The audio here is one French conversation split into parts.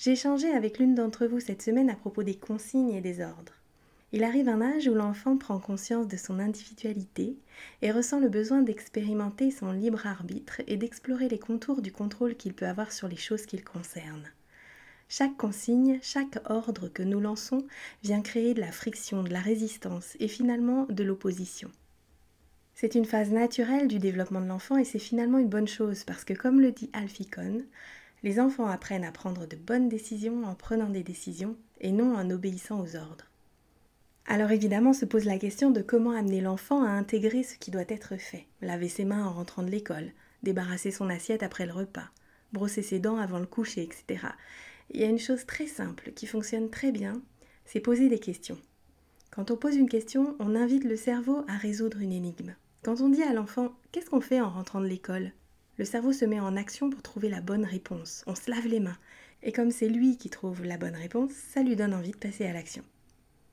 J'ai échangé avec l'une d'entre vous cette semaine à propos des consignes et des ordres. Il arrive un âge où l'enfant prend conscience de son individualité et ressent le besoin d'expérimenter son libre arbitre et d'explorer les contours du contrôle qu'il peut avoir sur les choses qu'il concerne. Chaque consigne, chaque ordre que nous lançons vient créer de la friction, de la résistance et finalement de l'opposition. C'est une phase naturelle du développement de l'enfant et c'est finalement une bonne chose parce que comme le dit Alfie Kohn, les enfants apprennent à prendre de bonnes décisions en prenant des décisions et non en obéissant aux ordres. Alors évidemment se pose la question de comment amener l'enfant à intégrer ce qui doit être fait. Laver ses mains en rentrant de l'école, débarrasser son assiette après le repas, brosser ses dents avant le coucher, etc. Il y a une chose très simple qui fonctionne très bien, c'est poser des questions. Quand on pose une question, on invite le cerveau à résoudre une énigme. Quand on dit à l'enfant Qu'est-ce qu'on fait en rentrant de l'école? Le cerveau se met en action pour trouver la bonne réponse. On se lave les mains. Et comme c'est lui qui trouve la bonne réponse, ça lui donne envie de passer à l'action.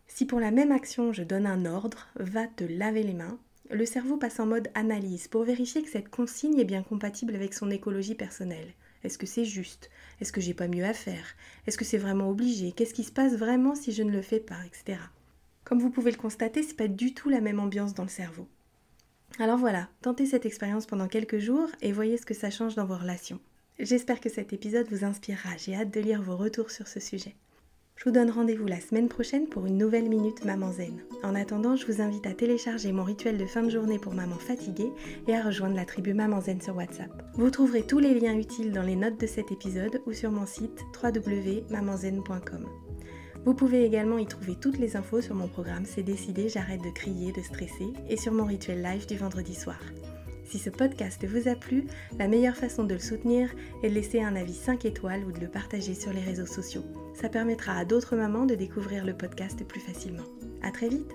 Si pour la même action je donne un ordre, va te laver les mains, le cerveau passe en mode analyse pour vérifier que cette consigne est bien compatible avec son écologie personnelle. Est-ce que c'est juste? Est-ce que j'ai pas mieux à faire? Est-ce que c'est vraiment obligé? Qu'est-ce qui se passe vraiment si je ne le fais pas etc. Comme vous pouvez le constater, c'est pas du tout la même ambiance dans le cerveau. Alors voilà, tentez cette expérience pendant quelques jours et voyez ce que ça change dans vos relations. J'espère que cet épisode vous inspirera, j'ai hâte de lire vos retours sur ce sujet. Je vous donne rendez-vous la semaine prochaine pour une nouvelle Minute Maman Zen. En attendant, je vous invite à télécharger mon rituel de fin de journée pour maman fatiguée et à rejoindre la tribu Maman Zen sur WhatsApp. Vous trouverez tous les liens utiles dans les notes de cet épisode ou sur mon site www.mamanzen.com. Vous pouvez également y trouver toutes les infos sur mon programme C'est décidé, j'arrête de crier, de stresser et sur mon rituel live du vendredi soir. Si ce podcast vous a plu, la meilleure façon de le soutenir est de laisser un avis 5 étoiles ou de le partager sur les réseaux sociaux. Ça permettra à d'autres mamans de découvrir le podcast plus facilement. A très vite